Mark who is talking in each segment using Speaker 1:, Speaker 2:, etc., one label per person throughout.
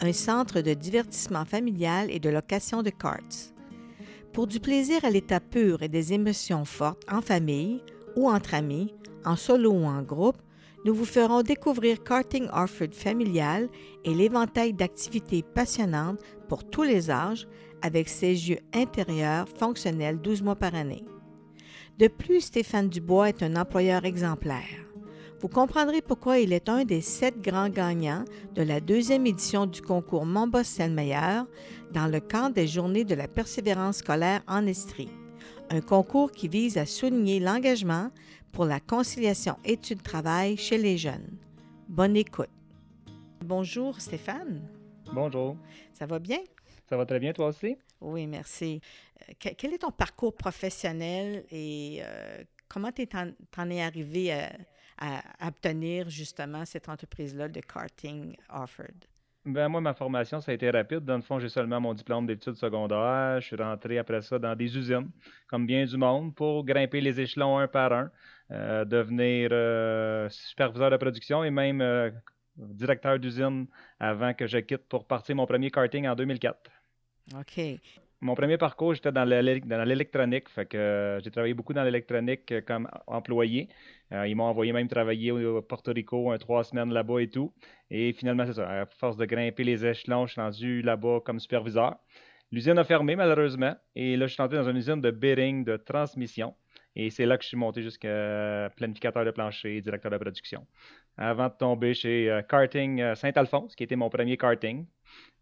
Speaker 1: un centre de divertissement familial et de location de karts. Pour du plaisir à l'état pur et des émotions fortes en famille ou entre amis, en solo ou en groupe, nous vous ferons découvrir Karting Orford familial et l'éventail d'activités passionnantes pour tous les âges avec ses jeux intérieurs fonctionnels 12 mois par année. De plus, Stéphane Dubois est un employeur exemplaire. Vous comprendrez pourquoi il est un des sept grands gagnants de la deuxième édition du concours Mon Boss Selmeyer dans le camp des Journées de la persévérance scolaire en Estrie, un concours qui vise à souligner l'engagement pour la conciliation études-travail chez les jeunes. Bonne écoute. Bonjour Stéphane.
Speaker 2: Bonjour.
Speaker 1: Ça va bien?
Speaker 2: Ça va très bien, toi aussi?
Speaker 1: Oui, merci. Euh, quel est ton parcours professionnel et euh, comment tu en, es arrivé à, à, obtenir justement cette entreprise-là de karting Offord?
Speaker 2: Ben, moi, ma formation, ça a été rapide. Dans le fond, j'ai seulement mon diplôme d'études secondaires. Je suis rentré après ça dans des usines, comme bien du monde, pour grimper les échelons un par un, euh, devenir euh, superviseur de production et même euh, directeur d'usine avant que je quitte pour partir mon premier karting en 2004.
Speaker 1: OK.
Speaker 2: Mon premier parcours, j'étais dans l'électronique. Fait que j'ai travaillé beaucoup dans l'électronique comme employé. Euh, ils m'ont envoyé même travailler au, Porto Rico un trois semaines là-bas et tout. Et finalement, c'est ça. À force de grimper les échelons, je suis rendu là-bas comme superviseur. L'usine a fermé malheureusement. Et là, je suis entré dans une usine de bearing de transmission. Et c'est là que je suis monté jusqu'à planificateur de plancher, directeur de production. Avant de tomber chez euh, Karting euh, Saint-Alphonse, qui était mon premier karting.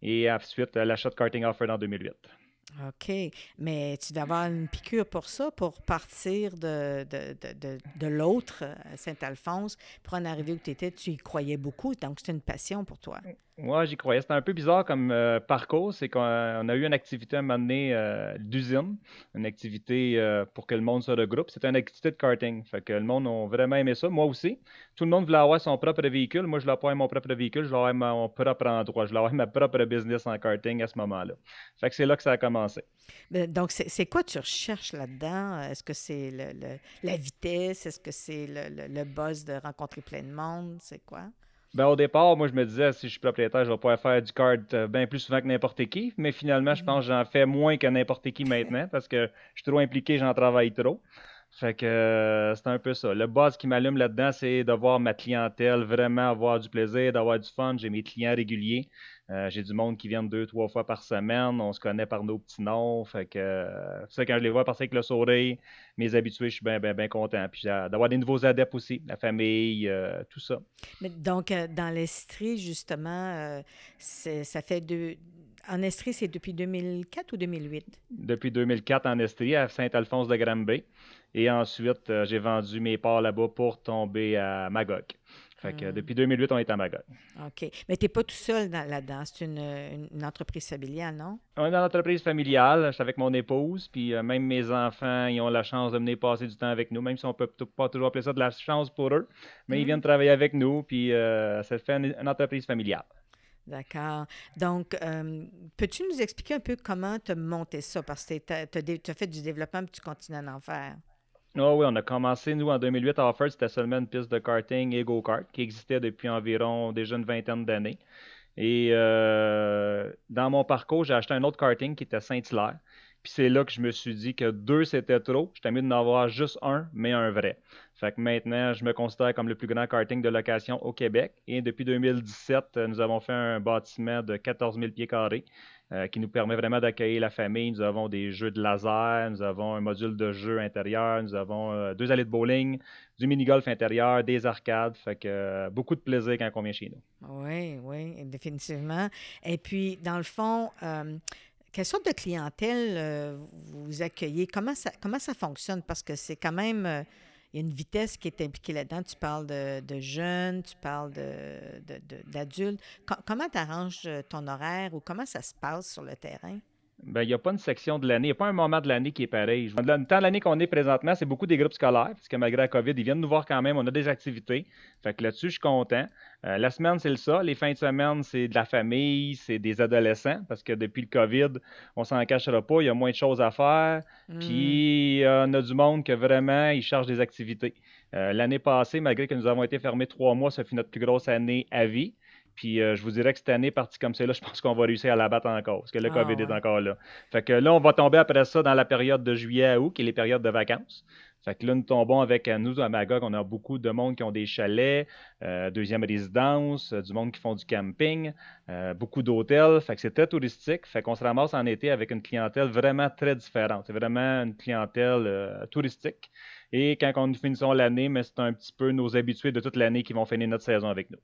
Speaker 2: Et ensuite, l'achat de Karting Offer en 2008.
Speaker 1: OK. Mais tu dois avoir une piqûre pour ça, pour partir de, de, de, de l'autre, Saint-Alphonse, pour en arriver où tu étais. Tu y croyais beaucoup, donc c'était une passion pour toi.
Speaker 2: Moi, j'y croyais. C'était un peu bizarre comme euh, parcours. C'est qu'on a eu une activité à un moment donné euh, d'usine, une activité euh, pour que le monde se regroupe. C'était une activité de karting. Fait que le monde a vraiment aimé ça. Moi aussi. Tout le monde voulait avoir son propre véhicule. Moi, je voulais pas mon propre véhicule. Je voulais avoir mon propre endroit. Je voulais avoir ma propre business en karting à ce moment-là. Fait que c'est là que ça a commencé.
Speaker 1: Donc, c'est quoi tu recherches là-dedans? Est-ce que c'est le, la vitesse? Est-ce que c'est le, le buzz de rencontrer plein de monde? C'est quoi?
Speaker 2: Ben, au départ, moi, je me disais, si je suis propriétaire, je vais pouvoir faire du card euh, bien plus souvent que n'importe qui. Mais finalement, je pense que j'en fais moins que n'importe qui maintenant parce que je suis trop impliqué, j'en travaille trop. Fait que euh, c'est un peu ça. Le buzz qui m'allume là-dedans, c'est de voir ma clientèle vraiment avoir du plaisir, d'avoir du fun. J'ai mes clients réguliers. Euh, j'ai du monde qui vient deux, trois fois par semaine. On se connaît par nos petits noms. Fait que euh, ça, quand je les vois passer avec le sourire, mes habitués, je suis bien, bien, bien content. Puis d'avoir des nouveaux adeptes aussi, la famille, tout ça.
Speaker 1: Mais donc, dans l'Estrie, justement, ça fait deux. En Estrie, c'est depuis 2004 ou 2008?
Speaker 2: Depuis 2004 en Estrie, à Saint-Alphonse de Granby. Et ensuite, euh, j'ai vendu mes parts là-bas pour tomber à Magog. Fait que, hmm. depuis 2008, on est à Magog.
Speaker 1: OK. Mais tu n'es pas tout seul là-dedans. C'est une, une, entreprise familiale, non?
Speaker 2: On est dans l'entreprise familiale. Je suis avec mon épouse. Puis euh, même mes enfants, ils ont la chance de venir passer du temps avec nous, même si on ne peut pas toujours appeler ça de la chance pour eux. Mais ils hmm. viennent travailler avec nous. Puis euh, ça fait une, entreprise familiale.
Speaker 1: D'accord. Donc, peux-tu nous expliquer un peu comment tu as monté ça? Parce que tu as, fait du développement et tu continues à en faire.
Speaker 2: Oh oui, on a commencé, nous, en 2008 à Offord, c'était seulement une piste de karting et go-kart qui existait depuis environ déjà une vingtaine d'années. Et euh, dans mon parcours, j'ai acheté un autre karting qui était Saint-Hilaire. Puis c'est là que je me suis dit que deux, c'était trop. J'étais mieux d'en avoir juste un, mais un vrai. Fait que maintenant, je me considère comme le plus grand karting de location au Québec. Et depuis 2017, nous avons fait un bâtiment de 14 000 pieds carrés euh, qui nous permet vraiment d'accueillir la famille. Nous avons des jeux de laser, nous avons un module de jeu intérieur, nous avons euh, deux allées de bowling, du mini-golf intérieur, des arcades. Fait que euh, beaucoup de plaisir quand on vient chez nous.
Speaker 1: Oui, oui, définitivement. Et puis, dans le fond, quelle sorte de clientèle vous accueillez? Comment ça, comment ça fonctionne? Parce que c'est quand même il y a une vitesse qui est impliquée là-dedans. Tu parles de, jeunes, tu parles d'adultes. comment tu arranges ton horaire ou comment ça se passe sur le terrain?
Speaker 2: Ben, il n'y a pas une section de l'année, il n'y a pas un moment de l'année qui est pareil. Le temps de l'année qu'on est présentement, c'est beaucoup des groupes scolaires, parce que malgré la COVID, ils viennent nous voir quand même, on a des activités. Fait que là-dessus, je suis content. Euh, la semaine, c'est le ça. Les fins de semaine, c'est de la famille, c'est des adolescents, parce que depuis le COVID, on s'en cachera pas, il y a moins de choses à faire. Hmm. Puis, on a du monde que vraiment, ils cherchent des activités. Euh, l'année passée, malgré que nous avons été fermés trois mois, ça fait notre plus grosse année à vie. Puis euh, je vous dirais que cette année, partie comme c'est là, je pense qu'on va réussir à la battre encore, parce que le ah, COVID est encore là. Fait que là, on va tomber après ça dans la période de juillet à août, qui est les périodes de vacances. Fait que là, nous tombons avec euh, nous, à Magog, on a beaucoup de monde qui ont des chalets, euh, deuxième résidence, du monde qui font du camping, beaucoup d'hôtels. Fait que c'est très touristique. Fait qu'on se ramasse en été avec une clientèle vraiment très différente. C'est vraiment une clientèle touristique. Et quand nous finissons l'année, mais c'est un petit peu nos habitués de toute l'année qui vont finir notre saison avec nous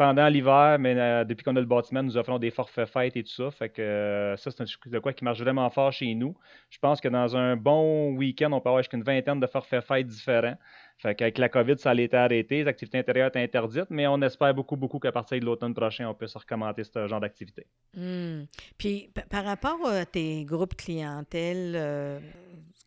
Speaker 2: pendant l'hiver, mais euh, depuis qu'on a le bâtiment, nous offrons des forfaits fêtes et tout ça. Fait que euh, ça, c'est un de quoi qui marche vraiment fort chez nous. Je pense que dans un bon week-end, on peut avoir jusqu'à une vingtaine de forfaits fêtes différents. Fait qu'avec la COVID, ça allait été arrêté, les activités intérieures étaient interdites, mais on espère beaucoup, beaucoup qu'à partir de l'automne prochain, on puisse recommencer ce genre d'activité.
Speaker 1: Hmm. Puis par rapport à tes groupes clientèle, euh,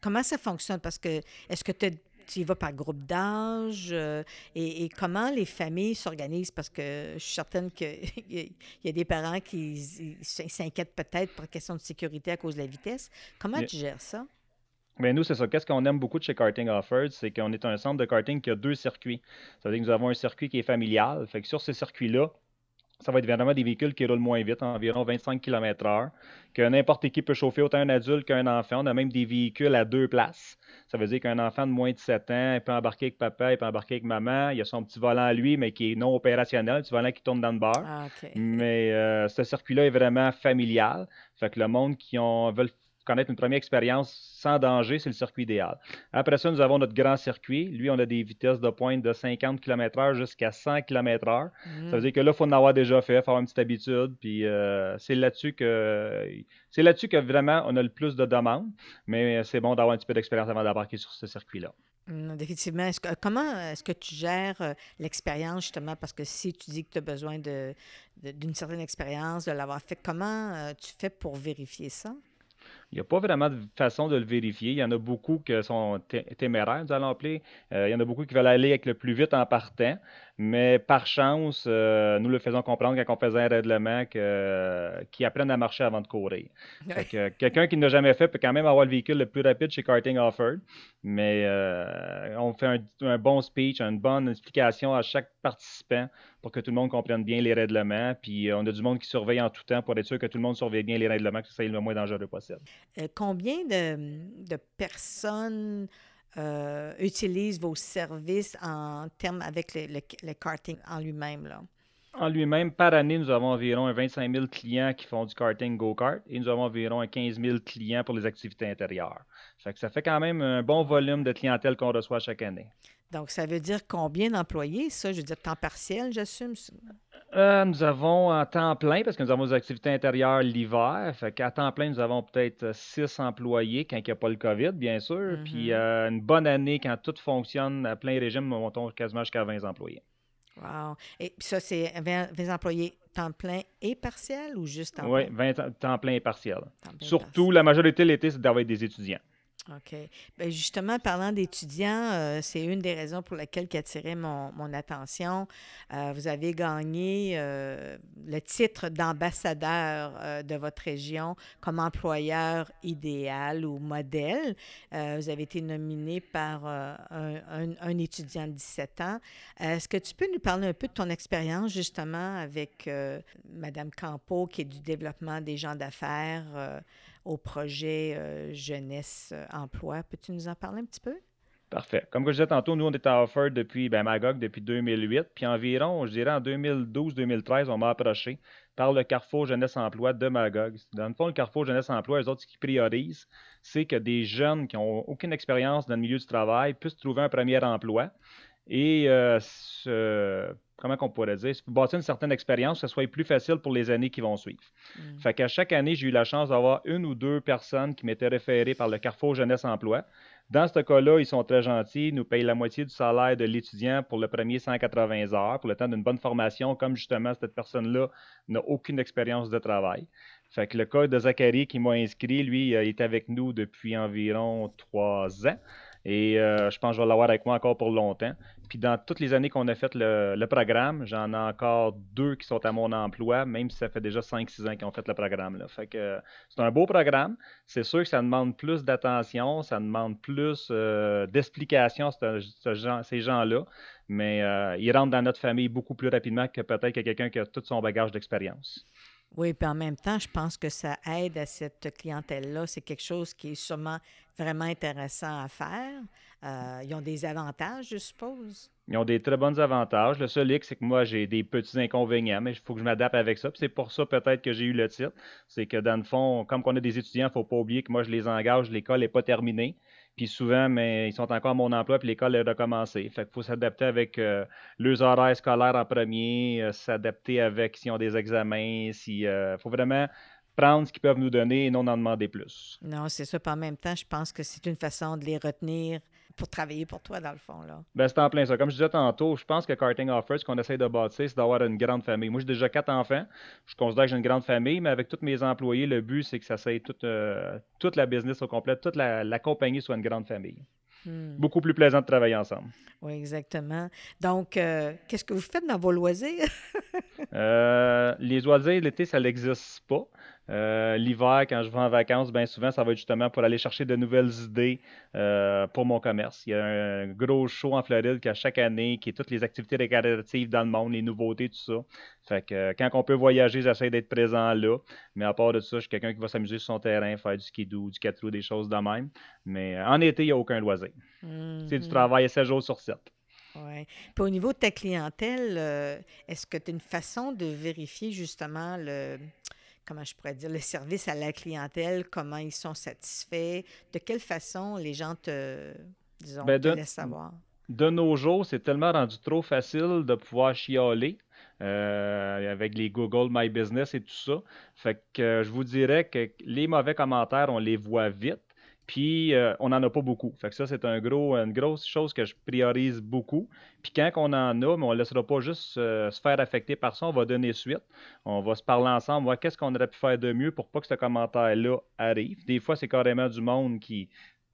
Speaker 1: comment ça fonctionne? Parce que est-ce que tu as tu y vas par groupe d'âge euh, et, comment les familles s'organisent? Parce que je suis certaine qu'il y a des parents qui s'inquiètent peut-être pour question de sécurité à cause de la vitesse. Comment tu gères ça?
Speaker 2: Bien, nous, c'est ça. Qu'est-ce qu'on aime beaucoup de chez Karting Offers, c'est qu'on est un centre de karting qui a deux circuits. Ça veut dire que nous avons un circuit qui est familial. Fait que sur ce circuit-là, ça va être évidemment des véhicules qui roulent moins vite, environ 25 km/h, que n'importe qui peut chauffer autant un adulte qu'un enfant. On a même des véhicules à deux places. Ça veut dire qu'un enfant de moins de 7 ans, il peut embarquer avec papa, il peut embarquer avec maman. Il a son petit volant à lui, mais qui est non opérationnel, un petit volant qui tourne dans le bar. Ah, mais euh, ce circuit-là est vraiment familial. Fait que le monde qui ont, veulent connaître une première expérience sans danger, c'est le circuit idéal. Après ça, nous avons notre grand circuit. Lui, on a des vitesses de pointe de 50 km/h jusqu'à 100 km/h. Ça veut dire que là, il faut en avoir déjà fait, faire une petite habitude. Puis euh, c'est là-dessus que c'est là-dessus que vraiment on a le plus de demandes. Mais c'est bon d'avoir un petit peu d'expérience avant d'embarquer sur ce circuit-là.
Speaker 1: Mmh, définitivement. comment est-ce que tu gères euh, l'expérience, justement, parce que si tu dis que tu as besoin d'une certaine expérience, de l'avoir fait, comment euh, tu fais pour vérifier ça?
Speaker 2: Il n'y a pas vraiment de façon de le vérifier. Il y en a beaucoup qui sont téméraires, nous allons appeler. Euh, il y en a beaucoup qui veulent aller avec le plus vite en partant. Mais par chance, euh, nous le faisons comprendre quand on faisait un règlement qu'ils apprennent à marcher avant de courir. Quelqu'un qui n'a jamais fait peut quand même avoir le véhicule le plus rapide chez Karting Offered. Mais euh, on fait un, bon speech, une bonne explication à chaque participant pour que tout le monde comprenne bien les règlements. Puis on a du monde qui surveille en tout temps pour être sûr que tout le monde surveille bien les règlements, que ça soit le moins dangereux possible.
Speaker 1: Euh, combien de, personnes euh, utilisent vos services en termes avec le, karting en lui-même? Là?
Speaker 2: En lui-même, par année, nous avons environ 25 000 clients qui font du karting go-kart et nous avons environ 15 000 clients pour les activités intérieures. Fait que ça fait quand même un bon volume de clientèle qu'on reçoit chaque année.
Speaker 1: Donc, ça veut dire combien d'employés, ça? Je veux dire, temps partiel, j'assume?
Speaker 2: Euh, nous avons en temps plein, parce que nous avons des activités intérieures l'hiver. Fait qu'à temps plein, nous avons peut-être six employés quand il n'y a pas le COVID, bien sûr. Puis mm-hmm. euh, une bonne année, quand tout fonctionne à plein régime, nous montons quasiment jusqu'à 20 employés.
Speaker 1: Wow. Et ça, c'est 20, employés temps plein et partiel ou juste temps
Speaker 2: plein? Oui, 20 temps plein et partiel. Surtout, la majorité de l'été, c'est d'avoir des étudiants.
Speaker 1: OK. Bien, justement, parlant d'étudiants, euh, c'est une des raisons pour lesquelles qui a attiré mon, mon attention. Euh, vous avez gagné euh, le titre d'ambassadeur de votre région comme employeur idéal ou modèle. vous avez été nominé par un, un, étudiant de 17 ans. Est-ce que tu peux nous parler un peu de ton expérience justement avec Madame Campo, qui est du développement des gens d'affaires? Au projet euh, jeunesse-emploi. Peux-tu nous en parler un petit peu?
Speaker 2: Parfait. Comme je disais tantôt, nous, on est à Offer depuis ben, Magog depuis 2008. Puis environ, je dirais, en 2012-2013, on m'a approché par le Carrefour Jeunesse Emploi de Magog. Dans le fond, le Carrefour Jeunesse Emploi, les autres, ce qu'ils priorisent, c'est que des jeunes qui n'ont aucune expérience dans le milieu du travail puissent trouver un premier emploi et euh, comment qu'on pourrait dire, bâtir une certaine expérience, que ce soit plus facile pour les années qui vont suivre. Mm. Fait qu'à chaque année, j'ai eu la chance d'avoir une ou deux personnes qui m'étaient référées par le Carrefour Jeunesse Emploi. Dans ce cas-là, ils sont très gentils, ils nous payent la moitié du salaire de l'étudiant pour le premier 180 heures, pour le temps d'une bonne formation, comme justement cette personne-là n'a aucune expérience de travail. Fait que le cas de Zachary qui m'a inscrit, lui, il est avec nous depuis environ trois ans. Et euh, je pense que je vais l'avoir avec moi encore pour longtemps. Puis dans toutes les années qu'on a fait le, programme, j'en ai encore deux qui sont à mon emploi, même si ça fait déjà 5-6 ans qu'ils ont fait le programme. Là. Que c'est un beau programme. C'est sûr que ça demande plus d'attention, ça demande plus euh, d'explications à ces gens-là, mais euh, ils rentrent dans notre famille beaucoup plus rapidement que peut-être que quelqu'un qui a tout son bagage d'expérience.
Speaker 1: Oui, puis en même temps, je pense que ça aide à cette clientèle-là. C'est quelque chose qui est sûrement vraiment intéressant à faire. Euh, ils ont des avantages, je suppose.
Speaker 2: Ils ont des très bons avantages. Le seul hic, c'est que moi, j'ai des petits inconvénients, mais il faut que je m'adapte avec ça. c'est pour ça peut-être que j'ai eu le titre. C'est que dans le fond, comme on a des étudiants, il ne faut pas oublier que moi, je les engage, l'école n'est pas terminée. Puis souvent, mais ils sont encore à mon emploi, puis l'école est recommencée. Fait qu'il faut s'adapter avec euh, leurs horaires scolaires en premier, euh, s'adapter avec s'ils ont des examens, s'il il faut vraiment prendre ce qu'ils peuvent nous donner et non en demander plus.
Speaker 1: Non, c'est ça. Puis en même temps, je pense que c'est une façon de les retenir pour travailler pour toi, dans le fond. Là.
Speaker 2: Ben, c'est en plein ça. Comme je disais tantôt, je pense que Karting Offers, ce qu'on essaie de bâtir, c'est d'avoir une grande famille. Moi, j'ai déjà quatre enfants. Je considère que j'ai une grande famille, mais avec tous mes employés, le but, c'est que ça soit toute, euh, toute la business au complet, toute la, compagnie soit une grande famille. Hmm. Beaucoup plus plaisant de travailler ensemble.
Speaker 1: Oui, exactement. Donc, euh, qu'est-ce que vous faites dans vos loisirs?
Speaker 2: Euh, les loisirs, l'été, ça n'existe pas. Euh, l'hiver, quand je vais en vacances, bien souvent, ça va être justement pour aller chercher de nouvelles idées euh, pour mon commerce. Il y a un gros show en Floride qui a chaque année, qui est toutes les activités récréatives dans le monde, les nouveautés, tout ça. Fait que euh, quand on peut voyager, j'essaie d'être présent là. Mais à part de ça, je suis quelqu'un qui va s'amuser sur son terrain, faire du skidoo, du quatre des choses de même. Mais en été, il n'y a aucun loisir. C'est du travail 7 jours sur 7.
Speaker 1: Oui. Puis au niveau de ta clientèle, est-ce que tu as une façon de vérifier justement le, comment je pourrais dire, le service à la clientèle, comment ils sont satisfaits, de quelle façon les gens te, disons, ben, laissent savoir?
Speaker 2: De nos jours, c'est tellement rendu trop facile de pouvoir chialer. Euh, avec les Google My Business et tout ça. Fait que je vous dirais que les mauvais commentaires, on les voit vite. Puis euh, on n'en a pas beaucoup. Fait que ça, c'est une grosse chose que je priorise beaucoup. Puis quand on en a, mais on ne laissera pas juste euh, se faire affecter par ça, on va donner suite. On va se parler ensemble, voir qu'est-ce qu'on aurait pu faire de mieux pour pas que ce commentaire-là arrive. Des fois, c'est carrément du monde qui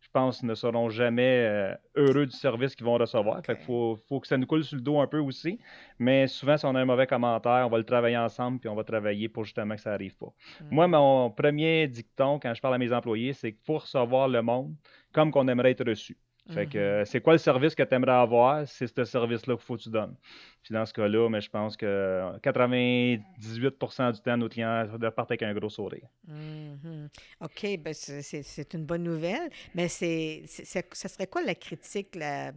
Speaker 2: je pense, ne seront jamais euh, heureux du service qu'ils vont recevoir. Fait faut, que ça nous coule sur le dos un peu aussi. Mais souvent, si on a un mauvais commentaire, on va le travailler ensemble, puis on va travailler pour justement que ça n'arrive pas. Mm. Moi, mon premier dicton, quand je parle à mes employés, c'est qu'il faut recevoir le monde comme qu'on aimerait être reçu. Fait que mm-hmm. c'est quoi le service que tu aimerais avoir? C'est ce service-là qu'il faut que tu donnes. Puis dans ce cas-là, mais je pense que 98% du temps, nos clients repartent avec un gros sourire.
Speaker 1: Mm-hmm. OK, ben c'est une bonne nouvelle. Mais c'est ça serait quoi la critique la,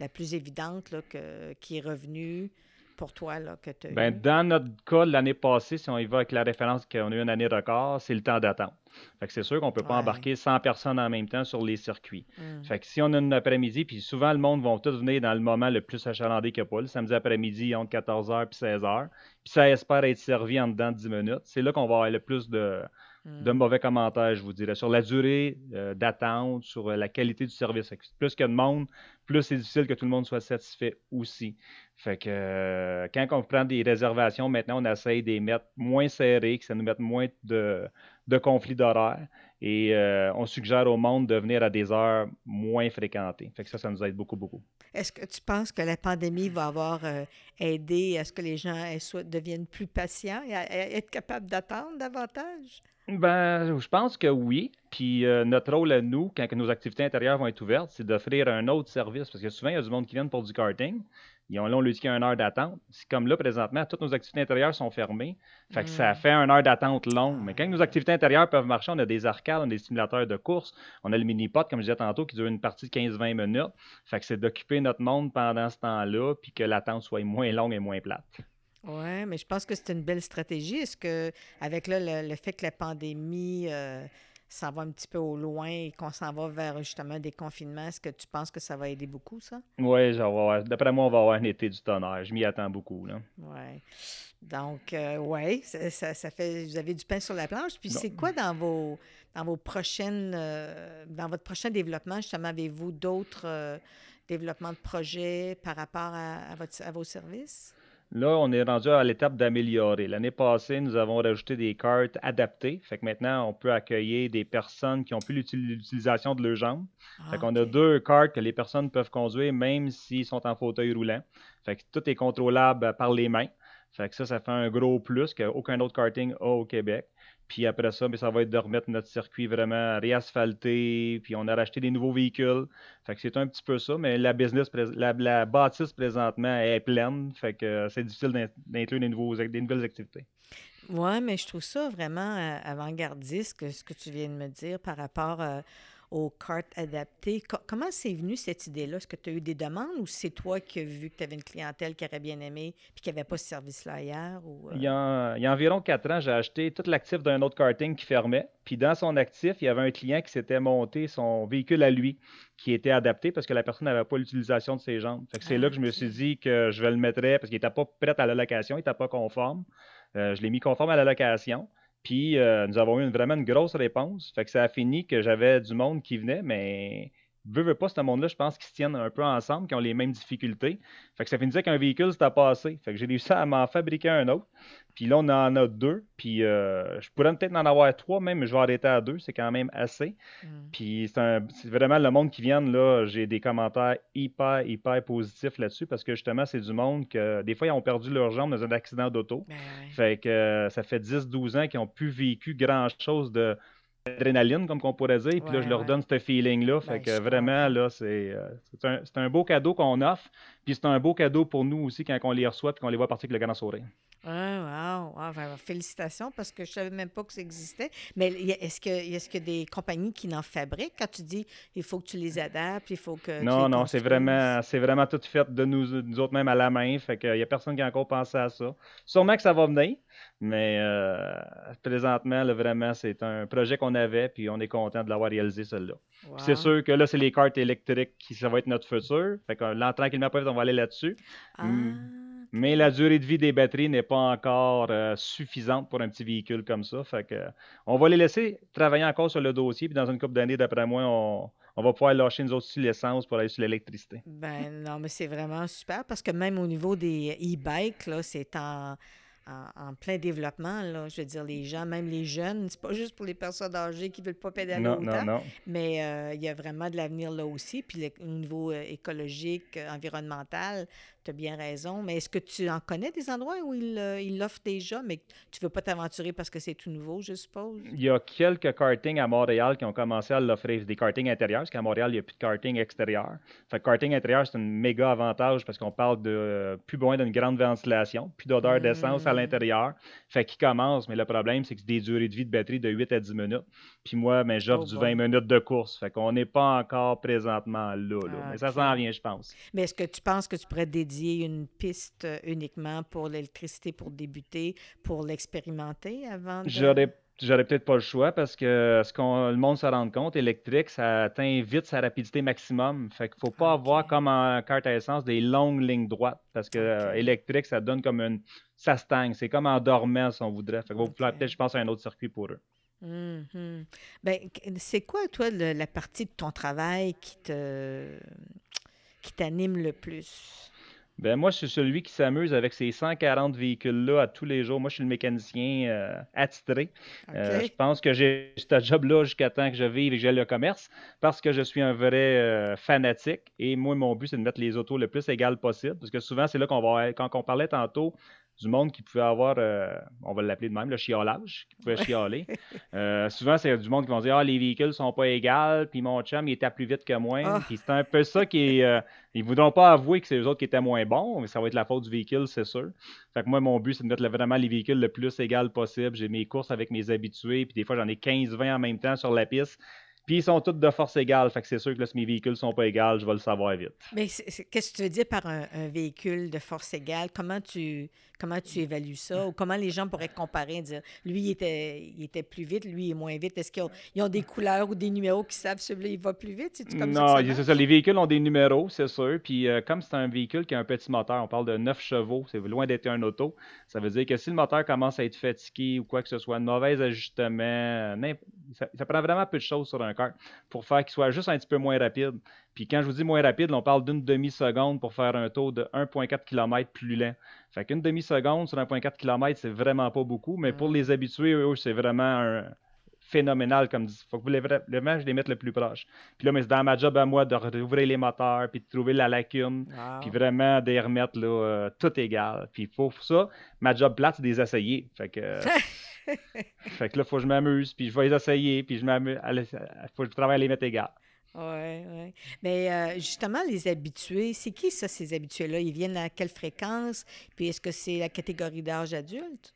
Speaker 1: la plus évidente là, que, qui est revenue? pour toi là, que tu
Speaker 2: ben, Dans notre cas, l'année passée, si on y va avec la référence qu'on a eu une année record, c'est le temps d'attente. Fait que c'est sûr qu'on ne peut pas embarquer 100 personnes en même temps sur les circuits. Hmm. Fait que si on a une après-midi, puis souvent le monde va tous venir dans le moment le plus achalandé que pas, le samedi après-midi entre 14h et 16h, puis ça espère être servi en dedans de 10 minutes. C'est là qu'on va avoir le plus de, de hmm. mauvais commentaires, je vous dirais, sur la durée euh, d'attente, sur la qualité du service. Plus qu'il y a de monde, plus c'est difficile que tout le monde soit satisfait aussi. Fait que euh, quand on prend des réservations, maintenant, on essaye de les mettre moins serrées, que ça nous mette moins de, de conflits d'horaire. Et euh, on suggère au monde de venir à des heures moins fréquentées. Ça, ça nous aide beaucoup, beaucoup.
Speaker 1: Est-ce que tu penses que la pandémie va avoir euh, aidé à ce que les gens deviennent plus patients et à être capables d'attendre davantage?
Speaker 2: Ben, je pense que oui. Puis euh, notre rôle à nous, quand nos activités intérieures vont être ouvertes, c'est d'offrir un autre service. Parce que souvent, il y a du monde qui vient pour du karting. Ils ont, là, on lui dit qu'il y a une heure d'attente. C'est comme là, présentement, toutes nos activités intérieures sont fermées. Fait que ça hmm. fait une heure d'attente longue. Mais quand nos activités intérieures peuvent marcher, on a des arcades, on a des simulateurs de course, on a le mini-pot, comme je disais tantôt, qui dure une partie de 15-20 minutes. Fait que c'est d'occuper notre monde pendant ce temps-là, puis que l'attente soit moins longue et moins plate.
Speaker 1: Oui, mais je pense que c'est une belle stratégie. Est-ce que, avec le, fait que la pandémie euh, s'en va un petit peu au loin et qu'on s'en va vers justement des confinements, est-ce que tu penses que ça va aider beaucoup, ça?
Speaker 2: Oui, d'après moi, on va avoir un été du tonnerre. Je m'y attends beaucoup.
Speaker 1: Oui. Donc, euh, oui, ça, ça, fait. Vous avez du pain sur la planche. Puis, c'est quoi dans vos, dans vos prochaines. Euh, dans votre prochain développement, justement, avez-vous d'autres euh, développements de projets par rapport à, votre, à vos services?
Speaker 2: Là, on est rendu à l'étape d'améliorer. L'année passée, nous avons rajouté des cartes adaptées. Fait que maintenant, on peut accueillir des personnes qui ont plus l'utilisation de leurs jambes. Ah, fait qu'on a deux cartes que les personnes peuvent conduire même s'ils sont en fauteuil roulant. Fait que tout est contrôlable par les mains. Fait que ça, ça fait un gros plus qu'aucun autre karting a au Québec. Puis après ça, ben, ça va être de remettre notre circuit vraiment réasphalté. Puis on a racheté des nouveaux véhicules. Fait que c'est un petit peu ça. Mais la business, la, bâtisse présentement est pleine. Fait que c'est difficile d'inclure des, nouveaux, nouvelles activités.
Speaker 1: Oui, mais je trouve ça vraiment euh, avant-gardiste, ce que tu viens de me dire par rapport à euh, aux cartes adaptées. comment c'est venu cette idée-là? Est-ce que tu as eu des demandes ou c'est toi qui as vu que tu avais une clientèle qui aurait bien aimé et qui n'avait pas ce service-là ailleurs? Ou,
Speaker 2: euh? il, y a, il, y a, environ quatre ans, j'ai acheté tout l'actif d'un autre karting qui fermait. Puis dans son actif, il y avait un client qui s'était monté son véhicule à lui qui était adapté parce que la personne n'avait pas l'utilisation de ses jambes. c'est là que je me suis dit que je vais le mettre parce qu'il n'était pas prêt à la location, il n'était pas conforme. Euh, je l'ai mis conforme à la location. Puis euh, nous avons eu vraiment une grosse réponse. Fait que ça a fini que j'avais du monde qui venait, mais veux, veux pas, ce monde-là, je pense qu'ils se tiennent un peu ensemble, qui ont les mêmes difficultés. Fait que ça finissait qu'un véhicule, c'était passé. Fait que j'ai réussi à m'en fabriquer un autre. Puis là, on en a deux. Puis euh, je pourrais peut-être en avoir trois même, mais je vais arrêter à deux. C'est quand même assez. Mm. Puis c'est vraiment le monde qui vient. Là, j'ai des commentaires hyper, hyper positifs là-dessus parce que justement, c'est du monde que des fois, ils ont perdu leur jambe dans un accident d'auto. Ben fait que euh, ça fait 10-12 ans qu'ils n'ont plus vécu grand-chose de adrénaline, comme on pourrait dire. Puis là, je leur donne ce feeling-là. Fait ben, que vraiment, là, c'est euh, un, un, beau cadeau qu'on offre. Puis c'est un beau cadeau pour nous aussi quand on les reçoit et qu'on les voit partir avec le grand sourire.
Speaker 1: Ah, wow, wow. félicitations parce que je ne savais même pas que ça existait. Mais est-ce que est-ce que des compagnies qui n'en fabriquent quand tu dis il faut que tu les adaptes, il faut que.
Speaker 2: Non, non, c'est vraiment, c'est vraiment tout fait de nous, nous autres même à la main. Fait qu'il n'y a personne qui a encore pensé à ça. Sûrement que ça va venir, mais euh, présentement, là, vraiment, c'est un projet qu'on avait, puis on est content de l'avoir réalisé, celui-là. C'est sûr que là, c'est les cartes électriques qui ça va être notre futur. Fait que là, tranquillement, on va aller là-dessus. Ah. Mais la durée de vie des batteries n'est pas encore euh, suffisante pour un petit véhicule comme ça. Fait que, on va les laisser travailler encore sur le dossier, puis dans une couple d'années, d'après moi, on, on va pouvoir lâcher nous autres sur l'essence pour aller sur l'électricité.
Speaker 1: Ben non, mais c'est vraiment super parce que même au niveau des e-bikes, là, c'est en en, plein développement. Là. Je veux dire, les gens, même les jeunes, c'est pas juste pour les personnes âgées qui ne veulent pas pédaler non, autant, non, non. mais euh, il y a vraiment de l'avenir là aussi. Puis au niveau euh, écologique, euh, environnemental, tu as bien raison. Mais est-ce que tu en connais des endroits où ils l'offrent déjà, mais tu ne veux pas t'aventurer parce que c'est tout nouveau, je suppose?
Speaker 2: Il y a quelques kartings à Montréal qui ont commencé à l'offrir, des kartings intérieurs, parce qu'à Montréal, il n'y a plus de karting extérieur. Fait karting intérieur, c'est un méga avantage parce qu'on parle de plus loin d'une grande ventilation, plus d'odeur d'essence à l'intérieur. Fait qu'il commence, mais le problème, c'est que c'est des durées de vie de batterie de 8 à 10 minutes. Puis moi, ben, j'offre oh du 20 minutes de course. Fait qu'on n'est pas encore présentement là. Ah, mais ça s'en vient, je pense.
Speaker 1: Mais est-ce que tu penses que tu pourrais dédier une piste uniquement pour l'électricité pour débuter, pour l'expérimenter avant de
Speaker 2: j'aurais peut-être pas le choix parce que ce qu'on le monde se rend compte, électrique, ça atteint vite sa rapidité maximum. Fait qu'il faut pas avoir comme en carte à essence des longues lignes droites parce que euh, électrique, ça donne comme une. Ça stagne. C'est comme en dormant si on voudrait. Fait qu'il peut-être, je pense, à un autre circuit pour eux.
Speaker 1: Mm-hmm. Ben, c'est quoi, toi, la partie de ton travail qui te qui t'anime le plus?
Speaker 2: Ben moi, je suis celui qui s'amuse avec ces 140 véhicules-là à tous les jours. Moi, je suis le mécanicien euh, attitré. Euh, je pense que j'ai ce job-là jusqu'à temps que je vive et que j'ai le commerce parce que je suis un vrai euh, fanatique. Et moi, mon but, c'est de mettre les autos le plus égal possible. Parce que souvent, c'est là qu'on va. Quand on parlait tantôt du monde qui pouvait avoir, euh, on va l'appeler de même, le chiolage, qui pouvait chialer. Euh, souvent, c'est du monde qui vont dire Ah, les véhicules sont pas égaux, puis mon chum, il était plus vite que moi. Ah. Puis c'est un peu ça qui est. Euh, ils voudront pas avouer que c'est eux autres qui étaient moins bons, mais ça va être la faute du véhicule, c'est sûr. Fait que moi, mon but, c'est de mettre vraiment les véhicules le plus égal possible. J'ai mes courses avec mes habitués, puis des fois, j'en ai 15-20 en même temps sur la piste Puis ils sont tous de force égale. Fait que c'est sûr que là, si mes véhicules sont pas égales, je vais le savoir vite.
Speaker 1: Mais qu'est-ce que tu veux dire par un, véhicule de force égale? Comment tu, comment tu évalues ça? Ou comment les gens pourraient comparer et dire lui, il était, il était plus vite, lui, il est moins vite? Est-ce qu'ils ont, ont, des couleurs ou des numéros qui savent celui-là, il va plus vite?
Speaker 2: Comme non, c'est ça, Les véhicules ont des numéros, c'est sûr. Puis euh, comme c'est un véhicule qui a un petit moteur, on parle de 9 chevaux, c'est loin d'être un auto. Ça veut dire que si le moteur commence à être fatigué ou quoi que ce soit, un mauvais ajustement, ça, ça prend vraiment peu de choses sur un pour faire qu'il soit juste un petit peu moins rapide. Puis quand je vous dis moins rapide, on parle d'une demi-seconde pour faire un taux de 1,4 km plus lent. Fait qu'une demi-seconde sur 1,4 km, c'est vraiment pas beaucoup, mais pour les habitués, eux, c'est vraiment un, phénoménal comme dit. Faut que vous les, vraiment, je les mette le plus proche. Puis là, mais c'est dans ma job à moi de rouvrir les moteurs, puis de trouver la lacune, puis vraiment de les remettre là, euh, tout égal. Puis pour ça, ma job plate, c'est de les essayer. Fait que, fait que là, il faut que je m'amuse, puis je vais les essayer, puis je m'amuse. faut que je travaille à les mettre égal.
Speaker 1: Oui, oui. Mais euh, justement, les habitués, c'est qui ça, ces habitués-là? Ils viennent à quelle fréquence? Puis est-ce que c'est la catégorie d'âge adulte?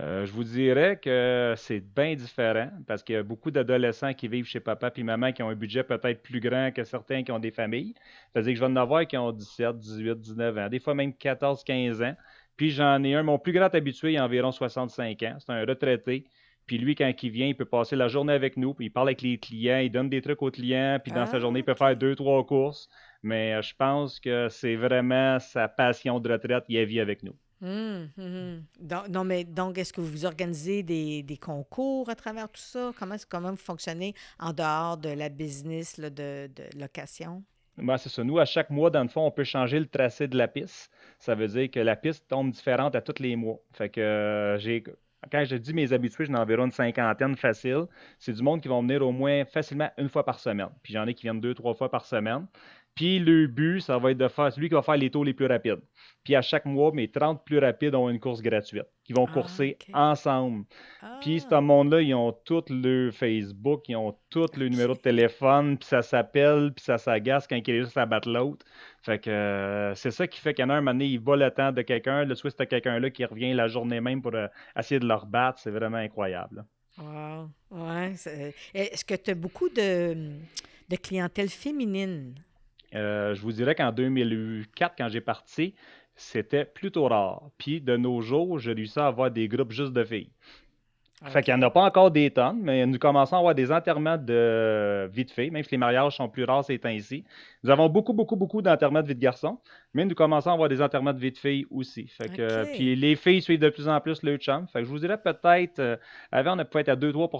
Speaker 2: Euh, je vous dirais que c'est bien différent parce qu'il y a beaucoup d'adolescents qui vivent chez papa et maman qui ont un budget peut-être plus grand que certains qui ont des familles. C'est-à-dire que je vais en avoir qui ont 17, 18, 19 ans, des fois même 14, 15 ans. Puis j'en ai un, mon plus grand habitué, il a environ 65 ans. C'est un retraité. Puis lui, quand il vient, il peut passer la journée avec nous, puis il parle avec les clients, il donne des trucs aux clients, puis dans sa journée, il peut faire deux, trois courses. Mais euh, je pense que c'est vraiment sa passion de retraite, il vit avec nous.
Speaker 1: Hum, hum, hum. Donc, non, mais donc, est-ce que vous organisez des, concours à travers tout ça? Comment, comment vous fonctionnez en dehors de la business de, de, location?
Speaker 2: Ben, c'est ça. Nous, à chaque mois, dans le fond, on peut changer le tracé de la piste. Ça veut dire que la piste tombe différente à tous les mois. Fait que euh, j'ai quand je dis mes habitués, j'en ai environ une cinquantaine facile. C'est du monde qui vont venir au moins facilement une fois par semaine. Puis j'en ai qui viennent deux, trois fois par semaine. Puis le but, ça va être de faire celui qui va faire les tours les plus rapides. Puis à chaque mois, mes 30 plus rapides ont une course gratuite. Qui vont ah, courser ensemble. Puis ce ah. monde-là, ils ont tout le Facebook, ils ont tout le numéro de téléphone, puis ça s'appelle, puis ça s'agace quand il est juste à battre l'autre. Fait que euh, c'est ça qui fait a un moment donné, il va le temps de quelqu'un. Le soit c'est quelqu'un-là qui revient la journée même pour euh, essayer de leur battre. C'est vraiment incroyable.
Speaker 1: Wow. Ouais. Est-ce que tu as beaucoup de, de clientèle féminine?
Speaker 2: Euh, je vous dirais qu'en 2004, quand j'ai parti, c'était plutôt rare. Puis de nos jours, j'ai réussi à avoir des groupes juste de filles. Fait qu'il n'y en a pas encore des tonnes, mais nous commençons à avoir des enterrements de vie de filles, même si les mariages sont plus rares ces temps-ci. Nous avons beaucoup, beaucoup, beaucoup d'enterrements de vie de garçons, mais nous commençons à avoir des enterrements de vie de filles aussi. Fait que, puis les filles suivent de plus en plus le chum. Fait que je vous dirais peut-être, euh, avant on pouvait être à 2-3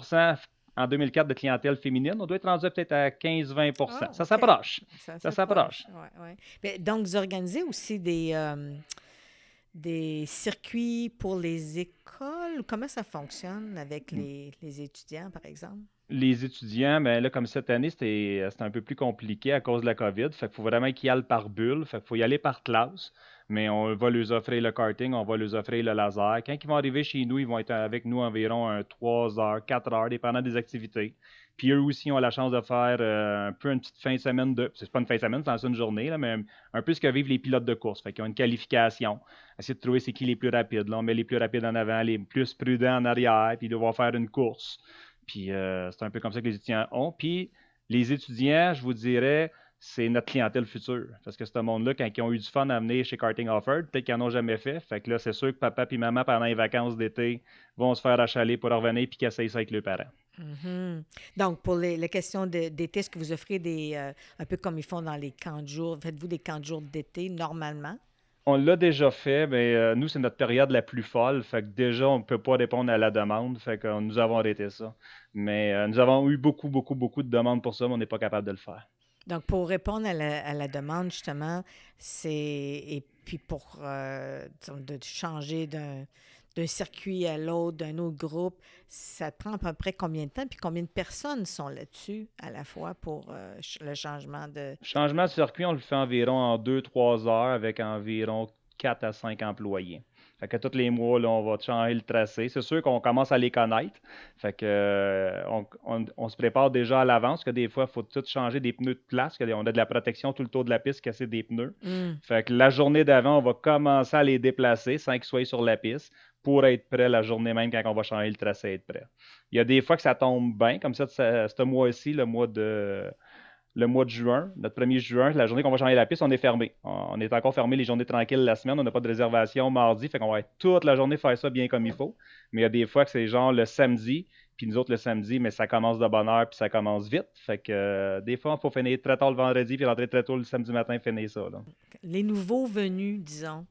Speaker 2: en 2004 de clientèle féminine. On doit être rendu peut-être à 15-20 ah, Ça s'approche. Ça, s'approche.
Speaker 1: Ouais, ouais. Donc, vous organisez aussi des, euh, des circuits pour les écoles? Comment ça fonctionne avec mm. les, les étudiants, par exemple?
Speaker 2: Les étudiants, ben là, comme cette année, c'était un peu plus compliqué à cause de la COVID. Fait qu'il faut vraiment qu'ils y aillent par bulle. Fait qu'il faut y aller par classe mais on va leur offrir le karting, on va leur offrir le laser. Quand ils vont arriver chez nous, ils vont être avec nous environ un 3 heures, 4 heures, dépendant des activités. Puis eux aussi ont la chance de faire euh, un peu une petite fin de semaine de. C'est pas une fin de semaine, c'est une journée, là, mais un peu ce que vivent les pilotes de course. Fait qu'ils ont une qualification. Essayer de trouver c'est qui les plus rapides. Là, on met les plus rapides en avant, les plus prudents en arrière, puis ils doivent faire une course. Puis euh, c'est un peu comme ça que les étudiants ont. Puis les étudiants, je vous dirais, c'est notre clientèle future. Parce que ce monde-là, quand ils ont eu du fun à venir chez Karting Offer, peut-être qu'ils n'en ont jamais fait. Fait que là, c'est sûr que papa et maman, pendant les vacances d'été, vont se faire achaler pour revenir puis qu'ils essayent ça avec leurs parents.
Speaker 1: Mm-hmm. Donc, pour les, questions d'été, est-ce que vous offrez des, euh, un peu comme ils font dans les camps de jour, faites-vous des camps de jour d'été normalement?
Speaker 2: On l'a déjà fait, mais euh, nous, c'est notre période la plus folle. Fait que déjà, on ne peut pas répondre à la demande. Fait que nous avons arrêté ça. Mais euh, nous avons eu beaucoup, beaucoup, beaucoup de demandes pour ça, mais on n'est pas capable de le faire.
Speaker 1: Donc, pour répondre à la, demande, justement, c'est. Et puis pour euh, de changer d'un circuit à l'autre, d'un autre groupe, ça prend à peu près combien de temps? Puis combien de personnes sont là-dessus à la fois pour euh, le changement de.
Speaker 2: Changement de circuit, on le fait environ en 2-3 heures avec environ 4 à 5 employés. Fait que tous les mois, là, on va changer le tracé. C'est sûr qu'on commence à les connaître. Fait que euh, on, se prépare déjà à l'avance, que des fois, il faut tout changer des pneus de place, qu'on a de la protection tout le tour de la piste, casser des pneus. Mm. Fait que la journée d'avant, on va commencer à les déplacer sans qu'ils soient sur la piste pour être prêt la journée même quand on va changer le tracé, être prêt. Il y a des fois que ça tombe bien, comme ça, ce mois-ci, le mois de le mois de juin, notre 1er juin, la journée qu'on va changer la piste, on est fermé. On est encore fermé les journées tranquilles la semaine, on n'a pas de réservation mardi, fait qu'on va être toute la journée faire ça bien comme il faut. Mais il y a des fois que c'est genre le samedi, puis nous autres le samedi, mais ça commence de bonne heure, puis ça commence vite. Fait que euh, des fois, il faut finir très tard le vendredi, puis rentrer très tôt le samedi matin, finir ça.
Speaker 1: Les nouveaux venus, disons,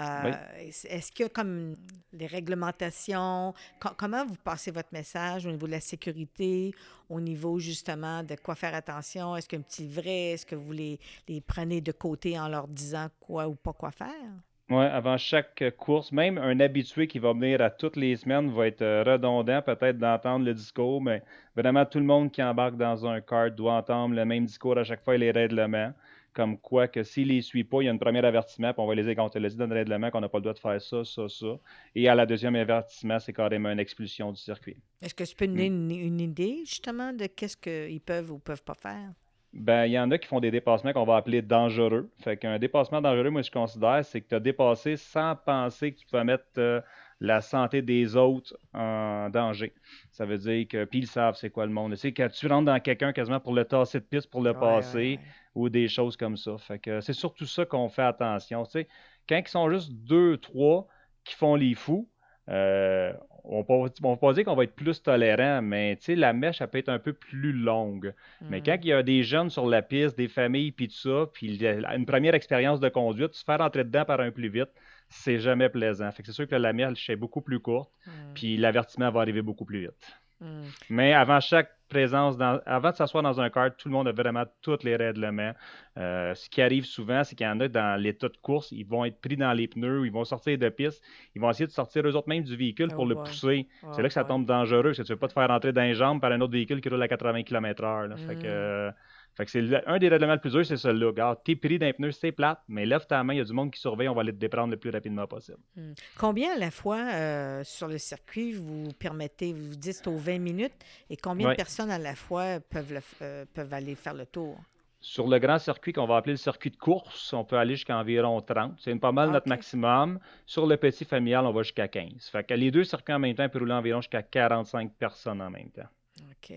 Speaker 1: euh, est-ce qu'il y a comme les réglementations? comment vous passez votre message au niveau de la sécurité, au niveau justement de quoi faire attention? Est-ce qu'il y a un petit vrai? Est-ce que vous les, les prenez de côté en leur disant quoi ou pas quoi faire?
Speaker 2: Oui, avant chaque course, même un habitué qui va venir à toutes les semaines va être euh, redondant peut-être d'entendre le discours, mais vraiment tout le monde qui embarque dans un kart doit entendre le même discours à chaque fois et les règlements comme quoi que s'il les suit pas, il y a un premier avertissement, puis on va les quand on te le dit dans le règlement qu'on n'a pas le droit de faire ça, ça, ça. Et à la deuxième avertissement, c'est carrément une expulsion du circuit.
Speaker 1: Est-ce que tu peux donner hmm. une, idée justement de qu'est-ce qu'ils peuvent ou peuvent pas faire?
Speaker 2: Ben, il y en a qui font des dépassements qu'on va appeler dangereux. Fait qu'un dépassement dangereux, moi, je considère, c'est que tu as dépassé sans penser que tu peux mettre euh, la santé des autres en danger. Ça veut dire que, puis ils savent c'est quoi le monde. C'est que tu rentres dans quelqu'un quasiment pour le tasser de piste, pour le passer, ou des choses comme ça. Fait que c'est surtout ça qu'on fait attention. Tu sais, quand ils sont juste deux, trois qui font les fous, euh, on ne va pas dire qu'on va être plus tolérant, mais tu la mèche, elle peut être un peu plus longue. Mais mm. quand il y a des jeunes sur la piste, des familles, puis tout ça, puis une première expérience de conduite, se faire entrer dedans par un plus vite, c'est jamais plaisant. Fait que c'est sûr que la mèche est beaucoup plus courte, mm. puis l'avertissement va arriver beaucoup plus vite. Mm. Mais avant chaque présence, dans, avant de s'asseoir dans un kart, tout le monde a vraiment tous les règlements. Euh, ce qui arrive souvent, c'est qu'il y en a dans l'état de course, ils vont être pris dans les pneus, ils vont sortir de piste, ils vont essayer de sortir eux autres même du véhicule pour oh le pousser. c'est là que ça tombe dangereux, parce que tu ne veux pas te faire rentrer dans les jambes par un autre véhicule qui roule à 80 km/h. Fait que, mm. Fait que c'est un des règlements le plus dur, c'est celui-là. T'es pris d'un pneu, c'est plate, mais lève ta main, il y a du monde qui surveille, on va aller te déprendre le plus rapidement possible.
Speaker 1: Hmm. Combien à la fois euh, sur le circuit vous permettez, vous dites aux 20 minutes, et combien de personnes à la fois peuvent, euh, peuvent aller faire le tour?
Speaker 2: Sur le grand circuit qu'on va appeler le circuit de course, on peut aller jusqu'à environ 30. C'est pas mal notre maximum. Sur le petit familial, on va jusqu'à 15. Fait que les deux circuits en même temps peuvent rouler environ jusqu'à 45 personnes en même temps.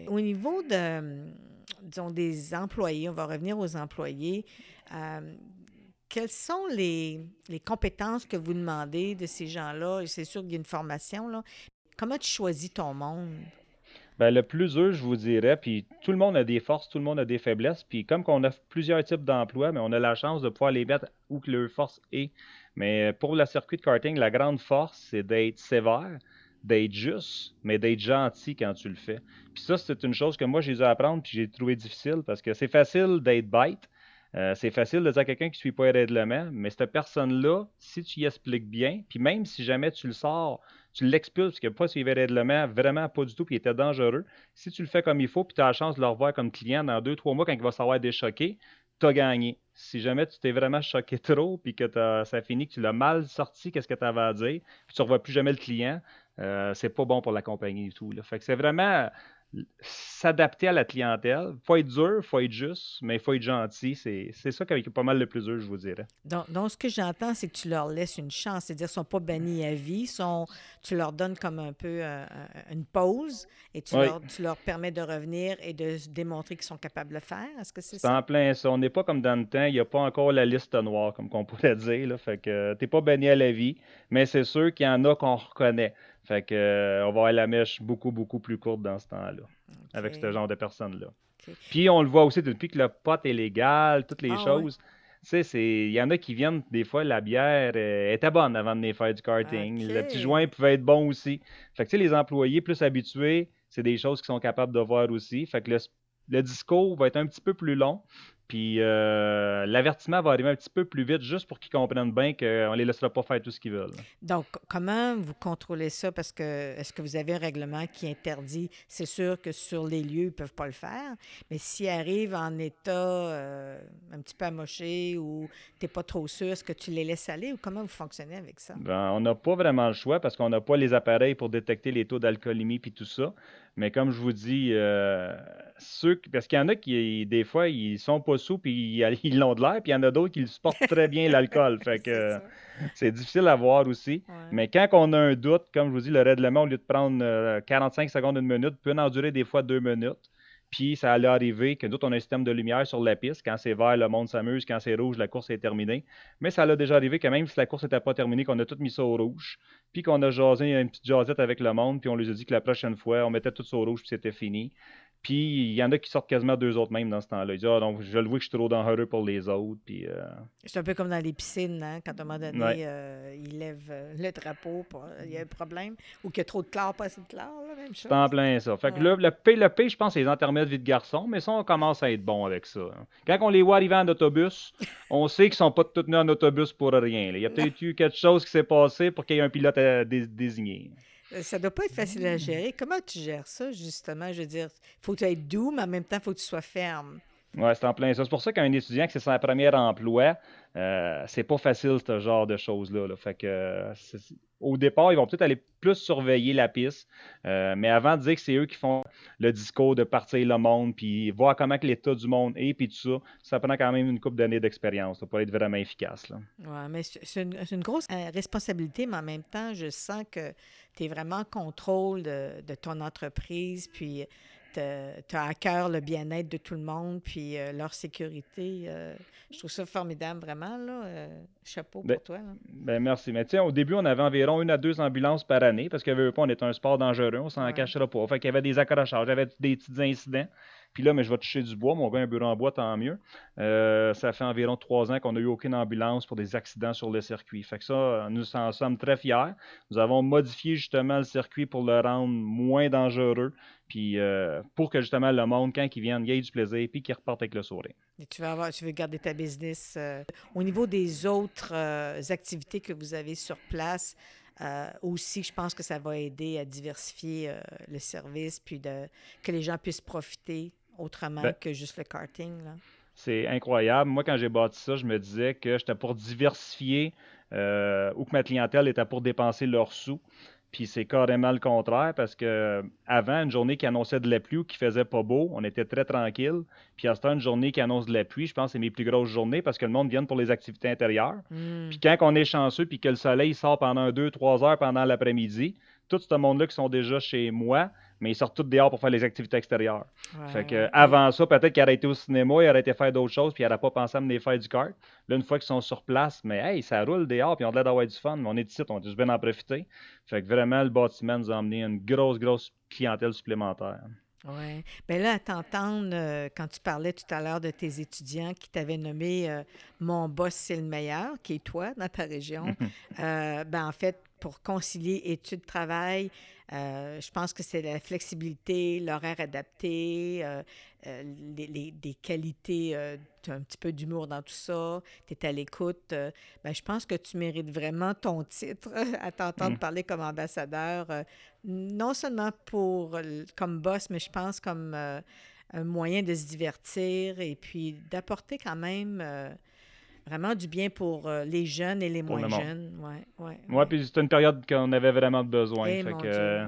Speaker 1: Au niveau de, disons, des employés, on va revenir aux employés. Euh, quelles sont les, compétences que vous demandez de ces gens-là? C'est sûr qu'il y a une formation, là. Comment tu choisis ton monde?
Speaker 2: Bien, le plus eux, je vous dirais, puis tout le monde a des forces, tout le monde a des faiblesses, puis comme qu'on a plusieurs types d'emplois, mais on a la chance de pouvoir les mettre où que leur force est. Mais pour le circuit de karting, la grande force, c'est d'être sévère, d'être juste, mais d'être gentil quand tu le fais. Puis ça, c'est une chose que moi, j'ai dû apprendre, puis j'ai trouvé difficile, parce que c'est facile d'être bête, euh, c'est facile de dire à quelqu'un qui ne suit pas les règlements, mais cette personne-là, si tu y expliques bien, puis même si jamais tu le sors, tu l'expulses parce qu'il n'a pas suivi les règlements, vraiment pas du tout, puis il était dangereux. Si tu le fais comme il faut, puis tu as la chance de le revoir comme client dans deux, trois mois quand il va savoir déchoquer, tu as gagné. Si jamais tu t'es vraiment choqué trop, puis que ça finit, que tu l'as mal sorti, qu'est-ce que tu avais à dire, puis tu ne revois plus jamais le client, euh, c'est pas bon pour la compagnie du tout. Fait que c'est vraiment s'adapter à la clientèle. Il faut être dur, il faut être juste, mais il faut être gentil. C'est, ça qui est pas mal le plus dur, je vous dirais.
Speaker 1: Donc, donc ce que j'entends, c'est que tu leur laisses une chance. C'est-à-dire qu'ils ne sont pas bannis à vie. Sont, tu leur donnes comme un peu euh, une pause et tu, leur, tu, leur, permets de revenir et de démontrer qu'ils sont capables de le faire. Est-ce que c'est,
Speaker 2: ça? en plein ça. On n'est pas comme dans le temps. Il n'y a pas encore la liste noire, comme on pourrait dire. Là. Fait que tu n'es pas banni à la vie, mais c'est sûr qu'il y en a qu'on reconnaît. Fait que, euh, on va avoir la mèche beaucoup, beaucoup plus courte dans ce temps-là, avec ce genre de personnes-là. Puis on le voit aussi depuis que le pot est légal, toutes les ah choses. Tu sais, il y en a qui viennent, des fois, la bière euh, était bonne avant de venir faire du karting. Le petit joint pouvait être bon aussi. Fait que, tu sais, les employés plus habitués, c'est des choses qu'ils sont capables de voir aussi. Fait que le, le discours va être un petit peu plus long. Puis euh, l'avertissement va arriver un petit peu plus vite juste pour qu'ils comprennent bien qu'on ne les laissera pas faire tout ce qu'ils veulent.
Speaker 1: Donc, comment vous contrôlez ça? Parce que est-ce que vous avez un règlement qui interdit? C'est sûr que sur les lieux, ils ne peuvent pas le faire. Mais s'ils arrivent en état euh, un petit peu amoché ou tu n'es pas trop sûr, est-ce que tu les laisses aller ou comment vous fonctionnez avec ça?
Speaker 2: Ben, on n'a pas vraiment le choix parce qu'on n'a pas les appareils pour détecter les taux d'alcoolémie puis tout ça. Mais comme je vous dis, euh, ceux, parce qu'il y en a qui, des fois, ils sont pas sous puis ils l'ont de l'air, puis il y en a d'autres qui supportent très bien l'alcool. Fait que c'est difficile à voir aussi. Mais quand on a un doute, comme je vous dis, le règlement, au lieu de prendre 45 euh, secondes, une minute, peut en durer des fois deux minutes. Puis ça allait arriver que d'autres, on a un système de lumière sur la piste. Quand c'est vert, le monde s'amuse. Quand c'est rouge, la course est terminée. Mais ça allait déjà arrivé que même si la course n'était pas terminée, qu'on a tout mis ça au rouge. Puis qu'on a jasé une petite jasette avec le monde. Puis on lui a dit que la prochaine fois, on mettait tout ça au rouge, puis c'était fini. Puis il y en a qui sortent quasiment deux autres même dans ce temps-là. Ils disent Ah, donc je le vois que je suis trop dangereux pour les autres. Puis, euh,
Speaker 1: C'est un peu comme dans les piscines, hein, quand à un moment donné, euh, ils lèvent euh, le drapeau, il y a un problème. Ou qu'il y a trop de clair, pas assez de clair, la même chose.
Speaker 2: C'est en plein ça. Fait que là, le P, le P, je pense, c'est les intermèdes vie de garçon, mais ça, on commence à être bon avec ça. Quand on les voit arriver en autobus, on sait qu'ils sont pas tous tenus en autobus pour rien. Il y a peut-être eu quelque chose qui s'est passé pour qu'il y ait un pilote désigné.
Speaker 1: Euh, ça doit pas être facile à gérer. Comment tu gères ça, justement? Je veux dire, il faut que tu être doux, mais en même temps, il faut que tu sois ferme.
Speaker 2: Oui, c'est en plein ça. C'est pour ça qu'un étudiant qui c'est son premier emploi, euh, c'est pas facile ce genre de choses-là. Fait que au départ, ils vont peut-être aller plus surveiller la piste, euh, mais avant de dire que c'est eux qui font le discours de partir le monde, puis voir comment que l'état du monde est, puis tout ça, ça prend quand même une couple d'années d'expérience pour être vraiment efficace.
Speaker 1: Oui, mais c'est une, grosse euh, responsabilité, mais en même temps, je sens que tu es vraiment en contrôle de, de ton entreprise, puis tu as à cœur le bien-être de tout le monde, puis euh, leur sécurité. Euh, je trouve ça formidable, vraiment. Là, euh, chapeau
Speaker 2: ben,
Speaker 1: pour toi.
Speaker 2: Ben merci. Mais tiens, au début, on avait environ une à deux ambulances par année, parce pas, on est un sport dangereux, on s'en cachera pas. Fait qu'il y avait des accrochages, il y avait des petits incidents. Puis là, mais je vais toucher du bois. Mon gars un bureau en bois, tant mieux. ça fait environ trois ans qu'on n'a eu aucune ambulance pour des accidents sur le circuit. Fait que ça, nous en sommes très fiers. Nous avons modifié justement le circuit pour le rendre moins dangereux. Puis euh, pour que justement le monde, quand ils viennent, il y ait du plaisir, puis qu'ils repartent avec le sourire.
Speaker 1: Tu, vas avoir, tu veux garder ta business. Euh, au niveau des autres euh, activités que vous avez sur place, aussi, je pense que ça va aider à diversifier le service, puis que les gens puissent profiter autrement ben que juste le karting.
Speaker 2: C'est incroyable. Moi, quand j'ai bâti ça, je me disais que j'étais pour diversifier ou que ma clientèle était pour dépenser leurs sous. Puis c'est carrément le contraire parce que avant, une journée qui annonçait de la pluie ou qui faisait pas beau, on était très tranquille. Puis à ce temps, une journée qui annonce de la pluie, je pense que c'est mes plus grosses journées parce que le monde vient pour les activités intérieures. Hmm. Puis quand on est chanceux puis que le soleil sort pendant deux, trois heures pendant l'après-midi, tout ce monde-là qui sont déjà chez moi, mais ils sortent tous dehors pour faire les activités extérieures. fait que, avant ça, peut-être qu'ils auraient été au cinéma, ils auraient été faire d'autres choses, puis ils n'auraient pas pensé à mener faire du kart. Là, une fois qu'ils sont sur place, mais hey, ça roule dehors, puis on a l'air d'avoir du fun, mais on est ici, on a juste bien en profiter. Fait que vraiment, le bâtiment nous a amené une grosse, grosse clientèle supplémentaire.
Speaker 1: Oui. Bien là, à t'entendre, euh, quand tu parlais tout à l'heure de tes étudiants qui t'avaient nommé euh, Mon boss, c'est le meilleur, qui est toi dans ta région, euh, ben, en fait, pour concilier études-travail, euh, je pense que c'est la flexibilité, l'horaire adapté, euh, euh, les, des qualités, tu as un petit peu d'humour dans tout ça, tu es à l'écoute. ben, je pense que tu mérites vraiment ton titre à t'entendre mm. parler comme ambassadeur, non seulement pour comme boss, mais je pense comme un moyen de se divertir et puis d'apporter quand même vraiment du bien pour euh, les jeunes et les moins jeunes. Ouais, ouais,
Speaker 2: ouais. puis c'était une période qu'on avait vraiment besoin. Eh, fait que,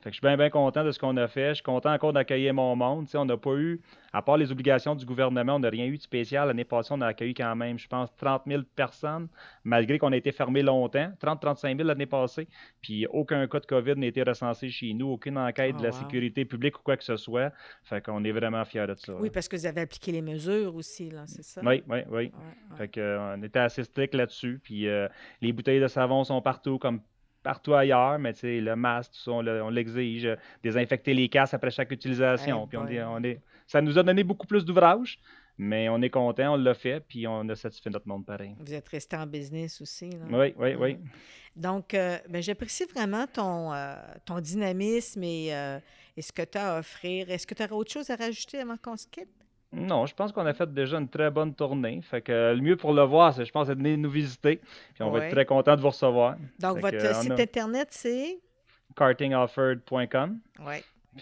Speaker 2: fait que je suis bien, bien content de ce qu'on a fait. Je suis content encore d'accueillir mon monde. on n'a pas eu, à part les obligations du gouvernement, on n'a rien eu de spécial. L'année passée, on a accueilli quand même, je pense, 30 000 personnes, malgré qu'on a été fermé longtemps. 30-35 000 l'année passée. Puis aucun cas de COVID n'a été recensé chez nous, aucune enquête de la oh, sécurité publique ou quoi que ce soit. Fait qu'on est vraiment fiers de ça.
Speaker 1: Oui, parce que vous avez appliqué les mesures aussi, là, c'est ça?
Speaker 2: Oui, oui, oui. Fait qu'on était assez strict là-dessus. Puis euh, les bouteilles de savon sont partout, comme partout ailleurs, mais le masque, on l'exige, désinfecter les casques après chaque utilisation. puis on, est, ça nous a donné beaucoup plus d'ouvrages, mais on est content, on l'a fait, puis on a satisfait notre monde pareil.
Speaker 1: Vous êtes resté en business aussi. Là.
Speaker 2: Oui, oui, oui.
Speaker 1: Donc, euh, ben, j'apprécie vraiment ton, euh, ton dynamisme et, euh, et, ce que tu as à offrir. Est-ce que tu aurais autre chose à rajouter avant qu'on se quitte?
Speaker 2: Non, je pense qu'on a fait déjà une très bonne tournée. Fait que le mieux pour le voir, c'est, je pense, de venir nous visiter. Puis on va être très content de vous recevoir.
Speaker 1: Donc, votre site internet, c'est?
Speaker 2: Kartingoffered.com.
Speaker 1: Oui.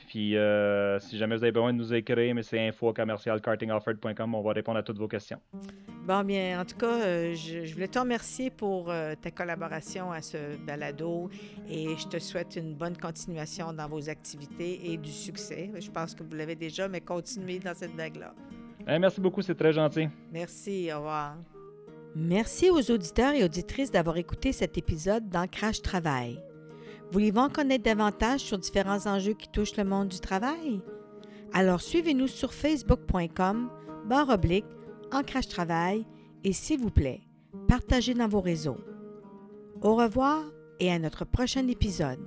Speaker 2: Puis, euh, si jamais vous avez besoin de nous écrire, mais c'est info kartingoffered.com, on va répondre à toutes vos questions.
Speaker 1: Bon, bien, en tout cas, euh, je, voulais te remercier pour euh, ta collaboration à ce balado et je te souhaite une bonne continuation dans vos activités et du succès. Je pense que vous l'avez déjà, mais continuez dans cette vague-là.
Speaker 2: merci beaucoup, c'est très gentil.
Speaker 1: Merci, au revoir. Merci aux auditeurs et auditrices d'avoir écouté cet épisode d'Ancrage Travail. Voulez-vous en connaître davantage sur différents enjeux qui touchent le monde du travail? Alors suivez-nous sur facebook.com barre oblique Ancrage Travail et s'il vous plaît, partagez dans vos réseaux. Au revoir et à notre prochain épisode.